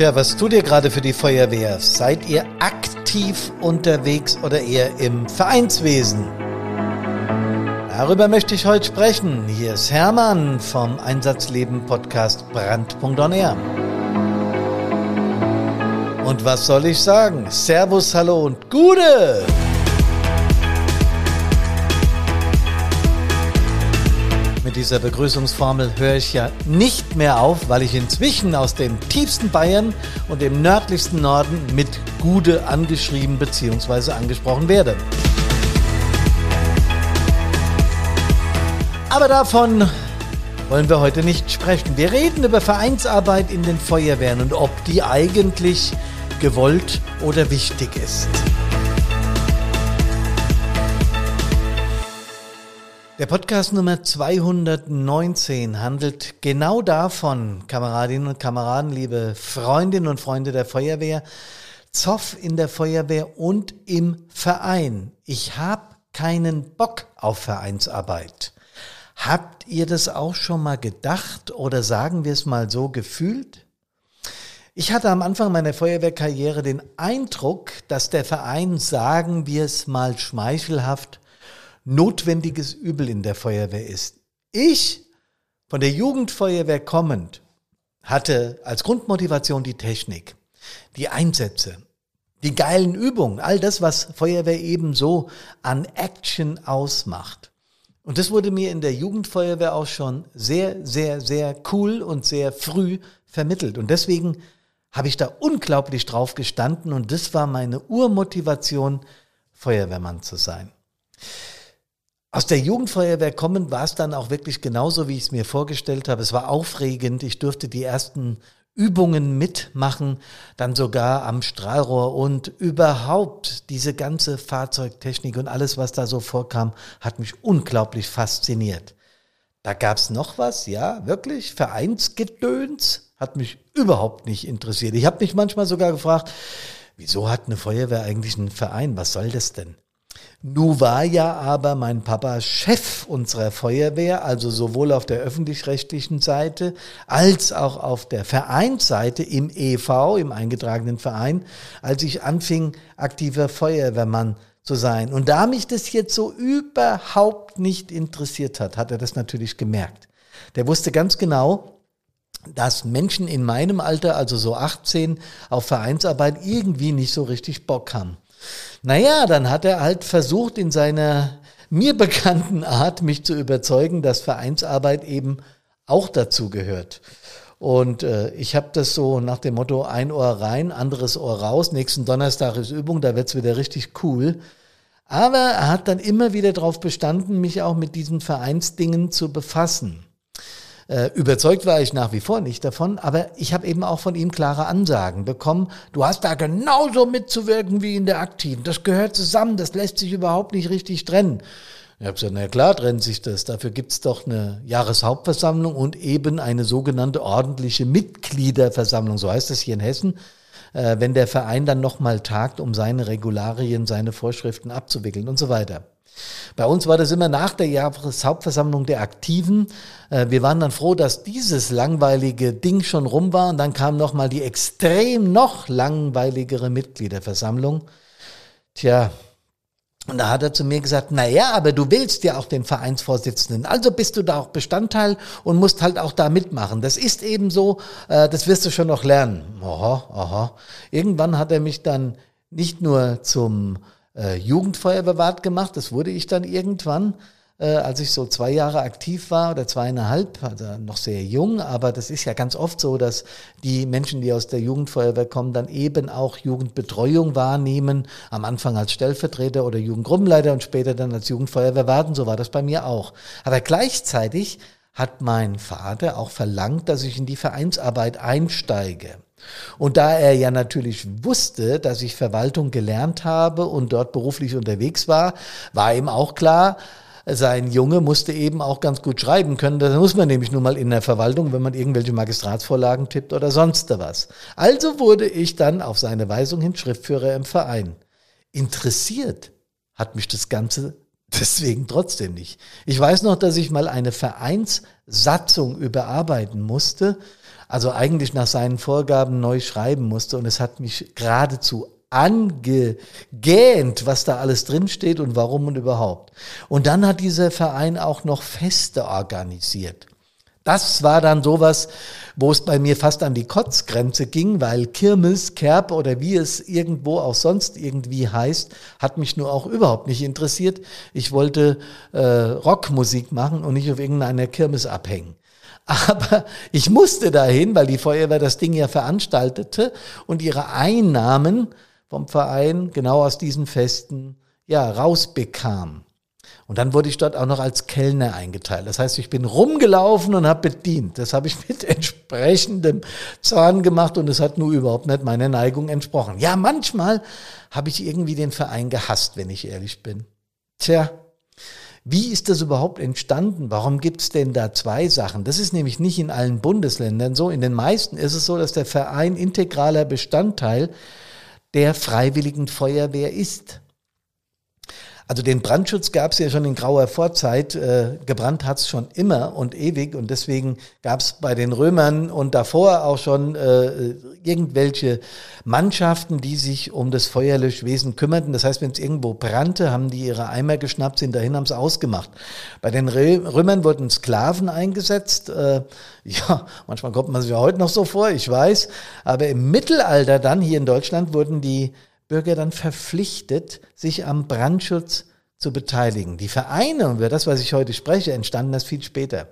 Tja, was tut ihr gerade für die Feuerwehr? Seid ihr aktiv unterwegs oder eher im Vereinswesen? Darüber möchte ich heute sprechen. Hier ist Hermann vom Einsatzleben Podcast Brand.on Air. Und was soll ich sagen? Servus, hallo und Gude! Dieser Begrüßungsformel höre ich ja nicht mehr auf, weil ich inzwischen aus dem tiefsten Bayern und dem nördlichsten Norden mit Gude angeschrieben bzw. angesprochen werde. Aber davon wollen wir heute nicht sprechen. Wir reden über Vereinsarbeit in den Feuerwehren und ob die eigentlich gewollt oder wichtig ist. Der Podcast Nummer 219 handelt genau davon, Kameradinnen und Kameraden, liebe Freundinnen und Freunde der Feuerwehr, Zoff in der Feuerwehr und im Verein. Ich habe keinen Bock auf Vereinsarbeit. Habt ihr das auch schon mal gedacht oder sagen wir es mal so gefühlt? Ich hatte am Anfang meiner Feuerwehrkarriere den Eindruck, dass der Verein, sagen wir es mal schmeichelhaft, notwendiges Übel in der Feuerwehr ist. Ich, von der Jugendfeuerwehr kommend, hatte als Grundmotivation die Technik, die Einsätze, die geilen Übungen, all das, was Feuerwehr eben so an Action ausmacht. Und das wurde mir in der Jugendfeuerwehr auch schon sehr, sehr, sehr cool und sehr früh vermittelt. Und deswegen habe ich da unglaublich drauf gestanden und das war meine Urmotivation, Feuerwehrmann zu sein. Aus der Jugendfeuerwehr kommen war es dann auch wirklich genauso, wie ich es mir vorgestellt habe. Es war aufregend. Ich durfte die ersten Übungen mitmachen, dann sogar am Strahlrohr und überhaupt diese ganze Fahrzeugtechnik und alles, was da so vorkam, hat mich unglaublich fasziniert. Da gab's noch was, ja, wirklich, Vereinsgedöns hat mich überhaupt nicht interessiert. Ich habe mich manchmal sogar gefragt, wieso hat eine Feuerwehr eigentlich einen Verein? Was soll das denn? Nu war ja aber mein Papa Chef unserer Feuerwehr, also sowohl auf der öffentlich-rechtlichen Seite als auch auf der Vereinsseite im EV, im eingetragenen Verein, als ich anfing, aktiver Feuerwehrmann zu sein. Und da mich das jetzt so überhaupt nicht interessiert hat, hat er das natürlich gemerkt. Der wusste ganz genau, dass Menschen in meinem Alter, also so 18, auf Vereinsarbeit irgendwie nicht so richtig Bock haben. Naja, dann hat er halt versucht, in seiner mir bekannten Art mich zu überzeugen, dass Vereinsarbeit eben auch dazu gehört. Und äh, ich habe das so nach dem Motto ein Ohr rein, anderes Ohr raus. Nächsten Donnerstag ist Übung, da wird's wieder richtig cool. Aber er hat dann immer wieder darauf bestanden, mich auch mit diesen Vereinsdingen zu befassen. Äh, überzeugt war ich nach wie vor nicht davon, aber ich habe eben auch von ihm klare Ansagen bekommen. Du hast da genauso mitzuwirken wie in der Aktiven. Das gehört zusammen, das lässt sich überhaupt nicht richtig trennen. Ich habe gesagt, na klar trennt sich das. Dafür gibt's doch eine Jahreshauptversammlung und eben eine sogenannte ordentliche Mitgliederversammlung, so heißt das hier in Hessen äh, wenn der Verein dann nochmal tagt, um seine Regularien, seine Vorschriften abzuwickeln und so weiter. Bei uns war das immer nach der Jahreshauptversammlung der Aktiven. Äh, wir waren dann froh, dass dieses langweilige Ding schon rum war und dann kam nochmal die extrem noch langweiligere Mitgliederversammlung. Tja, und da hat er zu mir gesagt, na ja, aber du willst ja auch den Vereinsvorsitzenden, also bist du da auch Bestandteil und musst halt auch da mitmachen. Das ist eben so, äh, das wirst du schon noch lernen. Aha, aha. Irgendwann hat er mich dann nicht nur zum äh, Jugendfeuerwehrwart gemacht, das wurde ich dann irgendwann, äh, als ich so zwei Jahre aktiv war oder zweieinhalb, also noch sehr jung, aber das ist ja ganz oft so, dass die Menschen, die aus der Jugendfeuerwehr kommen, dann eben auch Jugendbetreuung wahrnehmen, am Anfang als Stellvertreter oder Jugendgruppenleiter und später dann als Jugendfeuerwehrwart, so war das bei mir auch. Aber gleichzeitig hat mein Vater auch verlangt, dass ich in die Vereinsarbeit einsteige. Und da er ja natürlich wusste, dass ich Verwaltung gelernt habe und dort beruflich unterwegs war, war ihm auch klar, sein Junge musste eben auch ganz gut schreiben können. Das muss man nämlich nun mal in der Verwaltung, wenn man irgendwelche Magistratsvorlagen tippt oder sonst was. Also wurde ich dann auf seine Weisung hin Schriftführer im Verein. Interessiert hat mich das Ganze deswegen trotzdem nicht. Ich weiß noch, dass ich mal eine Vereinssatzung überarbeiten musste also eigentlich nach seinen Vorgaben neu schreiben musste. Und es hat mich geradezu angegähnt, was da alles drinsteht und warum und überhaupt. Und dann hat dieser Verein auch noch Feste organisiert. Das war dann sowas, wo es bei mir fast an die Kotzgrenze ging, weil Kirmes, Kerb oder wie es irgendwo auch sonst irgendwie heißt, hat mich nur auch überhaupt nicht interessiert. Ich wollte äh, Rockmusik machen und nicht auf irgendeiner Kirmes abhängen. Aber ich musste dahin, weil die Feuerwehr das Ding ja veranstaltete und ihre Einnahmen vom Verein genau aus diesen Festen ja rausbekam. Und dann wurde ich dort auch noch als Kellner eingeteilt. Das heißt, ich bin rumgelaufen und habe bedient. Das habe ich mit entsprechendem Zorn gemacht und es hat nur überhaupt nicht meiner Neigung entsprochen. Ja, manchmal habe ich irgendwie den Verein gehasst, wenn ich ehrlich bin. Tja, wie ist das überhaupt entstanden? Warum gibt es denn da zwei Sachen? Das ist nämlich nicht in allen Bundesländern so. In den meisten ist es so, dass der Verein integraler Bestandteil der Freiwilligen Feuerwehr ist. Also den Brandschutz gab es ja schon in grauer Vorzeit. Äh, gebrannt hat es schon immer und ewig. Und deswegen gab es bei den Römern und davor auch schon äh, irgendwelche Mannschaften, die sich um das Feuerlöschwesen kümmerten. Das heißt, wenn es irgendwo brannte, haben die ihre Eimer geschnappt, sind dahin, haben es ausgemacht. Bei den Römern wurden Sklaven eingesetzt. Äh, ja, manchmal kommt man sich ja heute noch so vor, ich weiß. Aber im Mittelalter dann hier in Deutschland wurden die Bürger dann verpflichtet, sich am Brandschutz zu beteiligen. Die Vereine, und über das, was ich heute spreche, entstanden das viel später.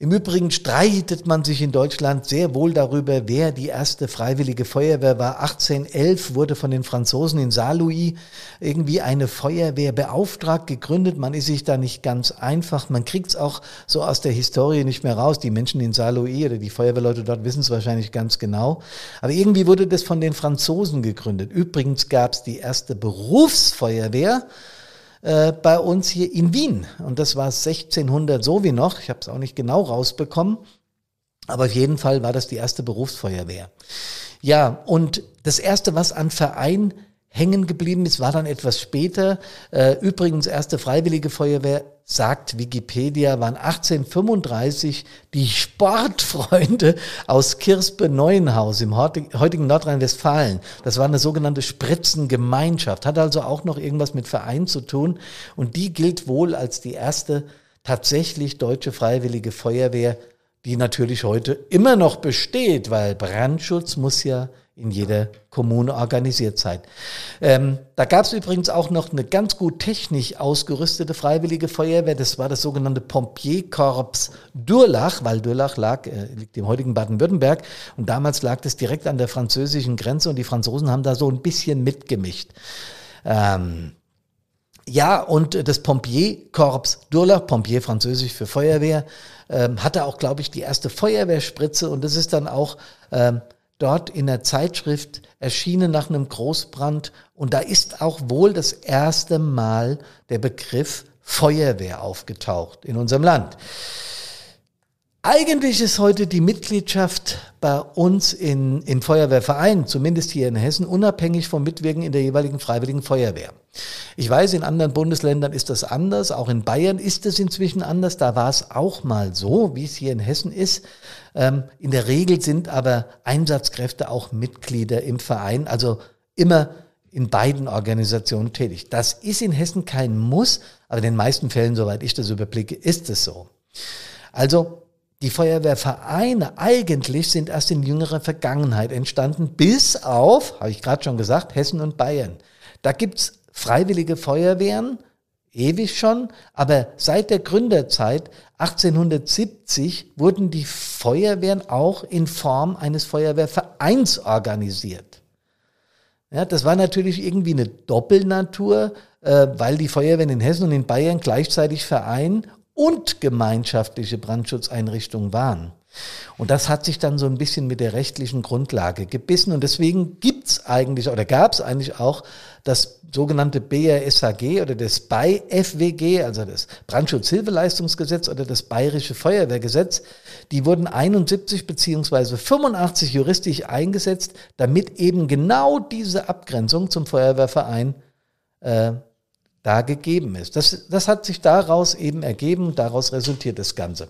Im Übrigen streitet man sich in Deutschland sehr wohl darüber, wer die erste freiwillige Feuerwehr war. 1811 wurde von den Franzosen in Saarlouis irgendwie eine Feuerwehr beauftragt, gegründet. Man ist sich da nicht ganz einfach. Man kriegt es auch so aus der Historie nicht mehr raus. Die Menschen in Saarlouis oder die Feuerwehrleute dort wissen es wahrscheinlich ganz genau. Aber irgendwie wurde das von den Franzosen gegründet. Übrigens gab es die erste Berufsfeuerwehr äh, bei uns hier in Wien. Und das war 1600 so wie noch. Ich habe es auch nicht genau rausbekommen. Aber auf jeden Fall war das die erste Berufsfeuerwehr. Ja, und das erste, was an Verein hängen geblieben ist, war dann etwas später. Äh, übrigens, erste Freiwillige Feuerwehr, sagt Wikipedia, waren 1835 die Sportfreunde aus Kirspe-Neuenhaus im heutigen Nordrhein-Westfalen. Das war eine sogenannte Spritzengemeinschaft, hat also auch noch irgendwas mit Verein zu tun. Und die gilt wohl als die erste tatsächlich deutsche Freiwillige Feuerwehr, die natürlich heute immer noch besteht, weil Brandschutz muss ja in jeder Kommune organisiert sein. Ähm, da gab es übrigens auch noch eine ganz gut technisch ausgerüstete freiwillige Feuerwehr. Das war das sogenannte Pompierkorps Durlach, weil Durlach lag, äh, liegt im heutigen Baden-Württemberg und damals lag das direkt an der französischen Grenze und die Franzosen haben da so ein bisschen mitgemischt. Ähm, ja, und das Pompierkorps Durlach, Pompier französisch für Feuerwehr, ähm, hatte auch, glaube ich, die erste Feuerwehrspritze und das ist dann auch ähm, dort in der Zeitschrift erschienen nach einem Großbrand und da ist auch wohl das erste Mal der Begriff Feuerwehr aufgetaucht in unserem Land. Eigentlich ist heute die Mitgliedschaft bei uns in, in Feuerwehrvereinen, zumindest hier in Hessen, unabhängig vom Mitwirken in der jeweiligen Freiwilligen Feuerwehr. Ich weiß, in anderen Bundesländern ist das anders, auch in Bayern ist es inzwischen anders, da war es auch mal so, wie es hier in Hessen ist. Ähm, in der Regel sind aber Einsatzkräfte auch Mitglieder im Verein, also immer in beiden Organisationen tätig. Das ist in Hessen kein Muss, aber in den meisten Fällen, soweit ich das überblicke, ist es so. Also die Feuerwehrvereine eigentlich sind erst in jüngerer Vergangenheit entstanden, bis auf, habe ich gerade schon gesagt, Hessen und Bayern. Da gibt's freiwillige Feuerwehren, ewig schon, aber seit der Gründerzeit 1870 wurden die Feuerwehren auch in Form eines Feuerwehrvereins organisiert. Ja, das war natürlich irgendwie eine Doppelnatur, äh, weil die Feuerwehren in Hessen und in Bayern gleichzeitig Verein und gemeinschaftliche Brandschutzeinrichtungen waren. Und das hat sich dann so ein bisschen mit der rechtlichen Grundlage gebissen. Und deswegen gibt's eigentlich oder gab es eigentlich auch das sogenannte BRSHG oder das BAI-FWG, also das Brandschutzhilfeleistungsgesetz oder das Bayerische Feuerwehrgesetz. Die wurden 71 beziehungsweise 85 juristisch eingesetzt, damit eben genau diese Abgrenzung zum Feuerwehrverein äh, da gegeben ist. Das, das hat sich daraus eben ergeben, daraus resultiert das Ganze.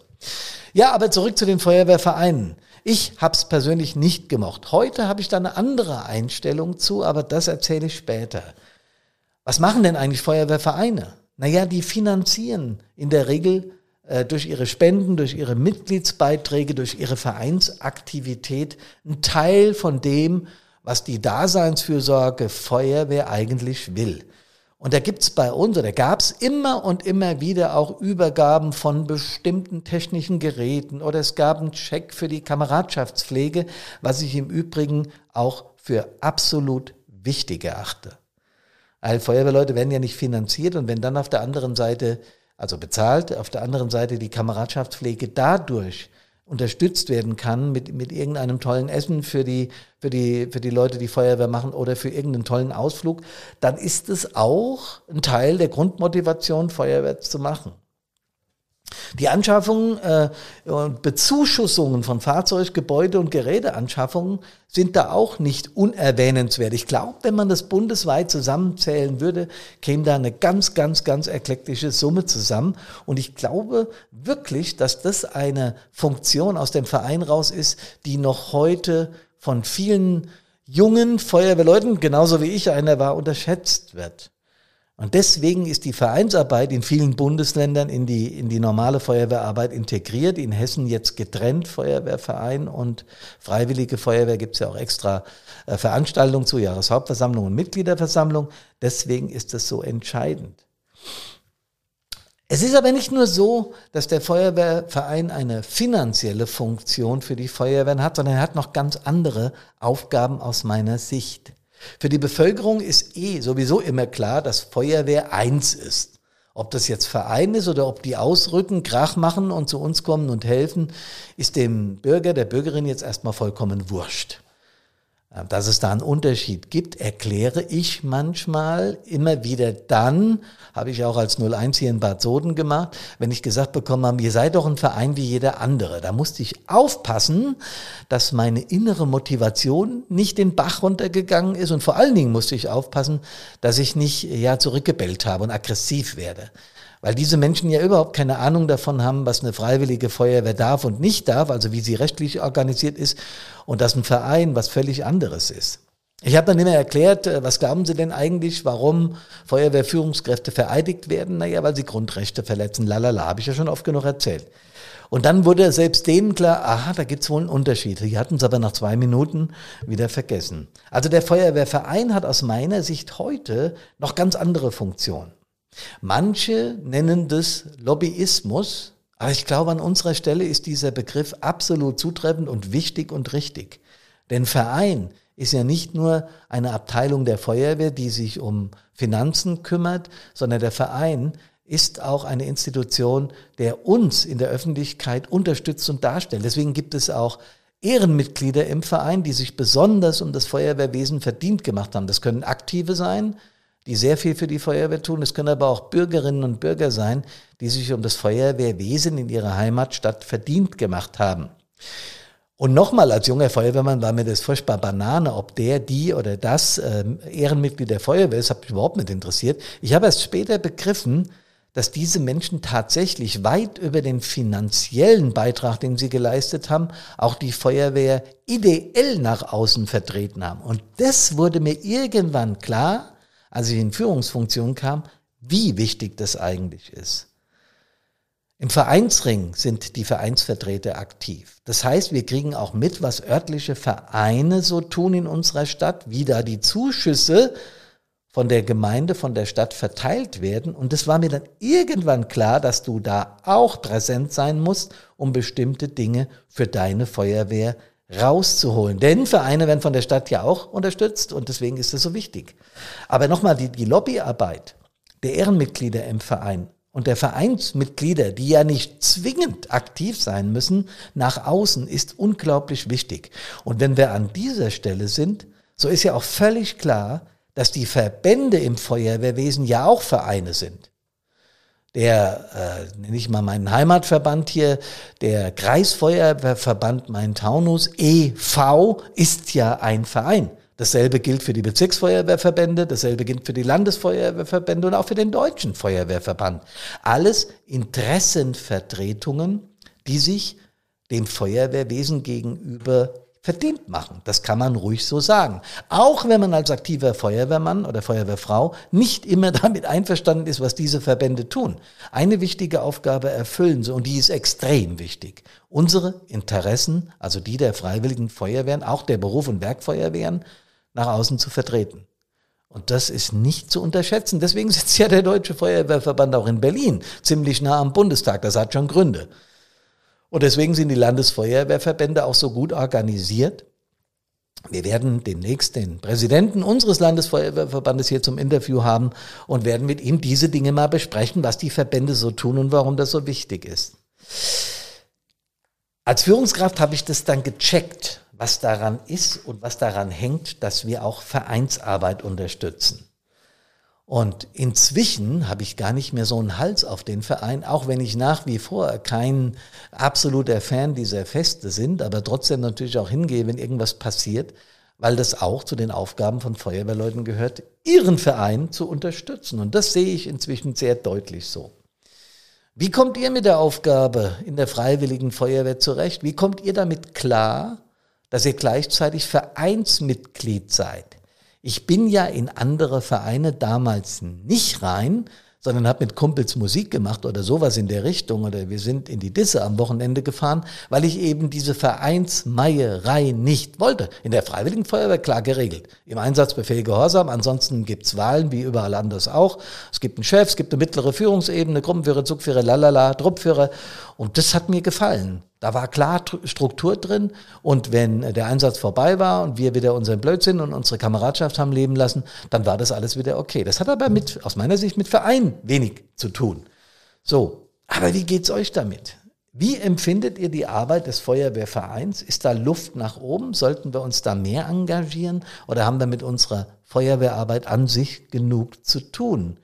Ja, aber zurück zu den Feuerwehrvereinen. Ich habe es persönlich nicht gemocht. Heute habe ich da eine andere Einstellung zu, aber das erzähle ich später. Was machen denn eigentlich Feuerwehrvereine? Naja, die finanzieren in der Regel äh, durch ihre Spenden, durch ihre Mitgliedsbeiträge, durch ihre Vereinsaktivität einen Teil von dem, was die Daseinsfürsorge Feuerwehr eigentlich will. Und da gibt's bei uns, oder gab's immer und immer wieder auch Übergaben von bestimmten technischen Geräten oder es gab einen Check für die Kameradschaftspflege, was ich im Übrigen auch für absolut wichtig erachte. All Feuerwehrleute werden ja nicht finanziert und wenn dann auf der anderen Seite, also bezahlt, auf der anderen Seite die Kameradschaftspflege dadurch unterstützt werden kann mit, mit irgendeinem tollen Essen für die, für, die, für die Leute, die Feuerwehr machen oder für irgendeinen tollen Ausflug, dann ist es auch ein Teil der Grundmotivation, Feuerwehr zu machen. Die Anschaffung äh, und Bezuschussungen von Fahrzeug, Gebäude und Geräteanschaffungen sind da auch nicht unerwähnenswert. Ich glaube, wenn man das bundesweit zusammenzählen würde, käme da eine ganz, ganz, ganz erkleckliche Summe zusammen. Und ich glaube wirklich, dass das eine Funktion aus dem Verein raus ist, die noch heute von vielen jungen Feuerwehrleuten, genauso wie ich einer war, unterschätzt wird. Und deswegen ist die Vereinsarbeit in vielen Bundesländern in die, in die normale Feuerwehrarbeit integriert. In Hessen jetzt getrennt, Feuerwehrverein und Freiwillige Feuerwehr gibt es ja auch extra äh, Veranstaltungen zu Jahreshauptversammlung und Mitgliederversammlung. Deswegen ist das so entscheidend. Es ist aber nicht nur so, dass der Feuerwehrverein eine finanzielle Funktion für die Feuerwehren hat, sondern er hat noch ganz andere Aufgaben aus meiner Sicht. Für die Bevölkerung ist eh sowieso immer klar, dass Feuerwehr eins ist. Ob das jetzt Verein ist oder ob die ausrücken, Krach machen und zu uns kommen und helfen, ist dem Bürger, der Bürgerin jetzt erstmal vollkommen wurscht. Dass es da einen Unterschied gibt, erkläre ich manchmal immer wieder dann, habe ich auch als 01 hier in Bad Soden gemacht, wenn ich gesagt bekommen habe, ihr seid doch ein Verein wie jeder andere. Da musste ich aufpassen, dass meine innere Motivation nicht den Bach runtergegangen ist und vor allen Dingen musste ich aufpassen, dass ich nicht ja zurückgebellt habe und aggressiv werde. Weil diese Menschen ja überhaupt keine Ahnung davon haben, was eine freiwillige Feuerwehr darf und nicht darf, also wie sie rechtlich organisiert ist und dass ein Verein was völlig anderes ist. Ich habe dann immer erklärt, äh, was glauben Sie denn eigentlich, warum Feuerwehrführungskräfte vereidigt werden? Naja, weil sie Grundrechte verletzen. Lalala, habe ich ja schon oft genug erzählt. Und dann wurde selbst denen klar, aha, da gibt's wohl einen Unterschied. Die hatten es aber nach zwei Minuten wieder vergessen. Also der Feuerwehrverein hat aus meiner Sicht heute noch ganz andere Funktionen. Manche nennen das Lobbyismus, aber ich glaube, an unserer Stelle ist dieser Begriff absolut zutreffend und wichtig und richtig. Denn Verein ist ja nicht nur eine Abteilung der Feuerwehr, die sich um Finanzen kümmert, sondern der Verein ist auch eine Institution, der uns in der Öffentlichkeit unterstützt und darstellt. Deswegen gibt es auch Ehrenmitglieder im Verein, die sich besonders um das Feuerwehrwesen verdient gemacht haben. Das können Aktive sein, die sehr viel für die Feuerwehr tun. Es können aber auch Bürgerinnen und Bürger sein, die sich um das Feuerwehrwesen in ihrer Heimatstadt verdient gemacht haben. Und nochmal, als junger Feuerwehrmann war mir das furchtbar Banane, ob der, die oder das äh, Ehrenmitglied der Feuerwehr ist, hat mich überhaupt nicht interessiert. Ich habe erst später begriffen, dass diese Menschen tatsächlich weit über den finanziellen Beitrag, den sie geleistet haben, auch die Feuerwehr ideell nach außen vertreten haben. Und das wurde mir irgendwann klar, als ich in Führungsfunktion kam, wie wichtig das eigentlich ist. Im Vereinsring sind die Vereinsvertreter aktiv. Das heißt, wir kriegen auch mit, was örtliche Vereine so tun in unserer Stadt, wie da die Zuschüsse von der Gemeinde, von der Stadt verteilt werden. Und es war mir dann irgendwann klar, dass du da auch präsent sein musst, um bestimmte Dinge für deine Feuerwehr rauszuholen. Denn Vereine werden von der Stadt ja auch unterstützt und deswegen ist es so wichtig. Aber nochmal, die, die Lobbyarbeit der Ehrenmitglieder im Verein und der Vereinsmitglieder, die ja nicht zwingend aktiv sein müssen, nach außen ist unglaublich wichtig. Und wenn wir an dieser Stelle sind, so ist ja auch völlig klar, dass die Verbände im Feuerwehrwesen ja auch Vereine sind der, äh, ich mal meinen Heimatverband hier, der Kreisfeuerwehrverband Main-Taunus e.V. ist ja ein Verein. Dasselbe gilt für die Bezirksfeuerwehrverbände, dasselbe gilt für die Landesfeuerwehrverbände und auch für den deutschen Feuerwehrverband. Alles Interessenvertretungen, die sich dem Feuerwehrwesen gegenüber verdient machen. Das kann man ruhig so sagen. Auch wenn man als aktiver Feuerwehrmann oder Feuerwehrfrau nicht immer damit einverstanden ist, was diese Verbände tun. Eine wichtige Aufgabe erfüllen sie und die ist extrem wichtig. Unsere Interessen, also die der freiwilligen Feuerwehren, auch der Beruf- und Werkfeuerwehren, nach außen zu vertreten. Und das ist nicht zu unterschätzen. Deswegen sitzt ja der Deutsche Feuerwehrverband auch in Berlin, ziemlich nah am Bundestag. Das hat schon Gründe. Und deswegen sind die Landesfeuerwehrverbände auch so gut organisiert. Wir werden demnächst den Präsidenten unseres Landesfeuerwehrverbandes hier zum Interview haben und werden mit ihm diese Dinge mal besprechen, was die Verbände so tun und warum das so wichtig ist. Als Führungskraft habe ich das dann gecheckt, was daran ist und was daran hängt, dass wir auch Vereinsarbeit unterstützen. Und inzwischen habe ich gar nicht mehr so einen Hals auf den Verein, auch wenn ich nach wie vor kein absoluter Fan dieser Feste sind, aber trotzdem natürlich auch hingehe, wenn irgendwas passiert, weil das auch zu den Aufgaben von Feuerwehrleuten gehört, ihren Verein zu unterstützen. Und das sehe ich inzwischen sehr deutlich so. Wie kommt ihr mit der Aufgabe in der freiwilligen Feuerwehr zurecht? Wie kommt ihr damit klar, dass ihr gleichzeitig Vereinsmitglied seid? Ich bin ja in andere Vereine damals nicht rein, sondern habe mit Kumpels Musik gemacht oder sowas in der Richtung oder wir sind in die Disse am Wochenende gefahren, weil ich eben diese Vereinsmeierei nicht wollte. In der Freiwilligen Feuerwehr klar geregelt. Im Einsatzbefehl Gehorsam, ansonsten gibt's Wahlen, wie überall anders auch. Es gibt einen Chef, es gibt eine mittlere Führungsebene, Gruppenführer, Zugführer, lalala, Truppführer und das hat mir gefallen. Da war klar Struktur drin und wenn der Einsatz vorbei war und wir wieder unseren Blödsinn und unsere Kameradschaft haben leben lassen, dann war das alles wieder okay. Das hat aber mit, aus meiner Sicht mit Verein wenig zu tun. So, aber wie geht's euch damit? Wie empfindet ihr die Arbeit des Feuerwehrvereins? Ist da Luft nach oben? Sollten wir uns da mehr engagieren oder haben wir mit unserer Feuerwehrarbeit an sich genug zu tun?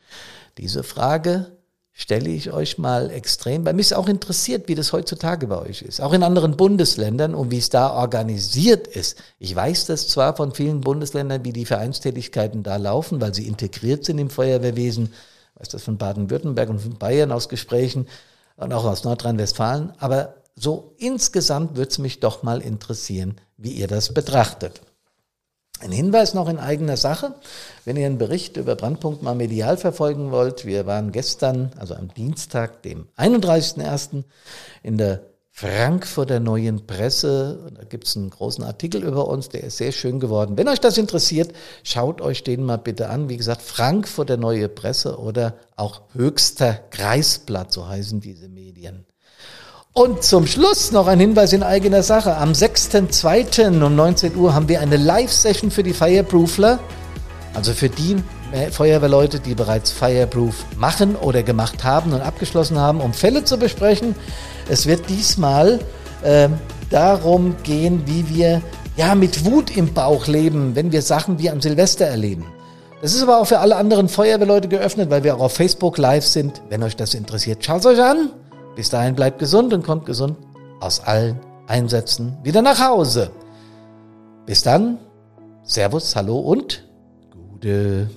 Diese Frage stelle ich euch mal extrem, weil mich ist auch interessiert, wie das heutzutage bei euch ist. Auch in anderen Bundesländern und wie es da organisiert ist. Ich weiß das zwar von vielen Bundesländern, wie die Vereinstätigkeiten da laufen, weil sie integriert sind im Feuerwehrwesen. Ich weiß das von Baden-Württemberg und von Bayern aus Gesprächen und auch aus Nordrhein-Westfalen. Aber so insgesamt würde es mich doch mal interessieren, wie ihr das betrachtet. Ein Hinweis noch in eigener Sache, wenn ihr einen Bericht über Brandpunkt mal medial verfolgen wollt. Wir waren gestern, also am Dienstag, dem 31.01. in der Frankfurter Neuen Presse. Da gibt es einen großen Artikel über uns, der ist sehr schön geworden. Wenn euch das interessiert, schaut euch den mal bitte an. Wie gesagt, Frankfurter Neue Presse oder auch Höchster Kreisblatt, so heißen diese Medien. Und zum Schluss noch ein Hinweis in eigener Sache. Am 6.2. um 19 Uhr haben wir eine Live-Session für die Fireproofler. Also für die Feuerwehrleute, die bereits Fireproof machen oder gemacht haben und abgeschlossen haben, um Fälle zu besprechen. Es wird diesmal äh, darum gehen, wie wir ja mit Wut im Bauch leben, wenn wir Sachen wie am Silvester erleben. Das ist aber auch für alle anderen Feuerwehrleute geöffnet, weil wir auch auf Facebook live sind. Wenn euch das interessiert, schaut euch an. Bis dahin bleibt gesund und kommt gesund aus allen Einsätzen wieder nach Hause. Bis dann, Servus, Hallo und Gute.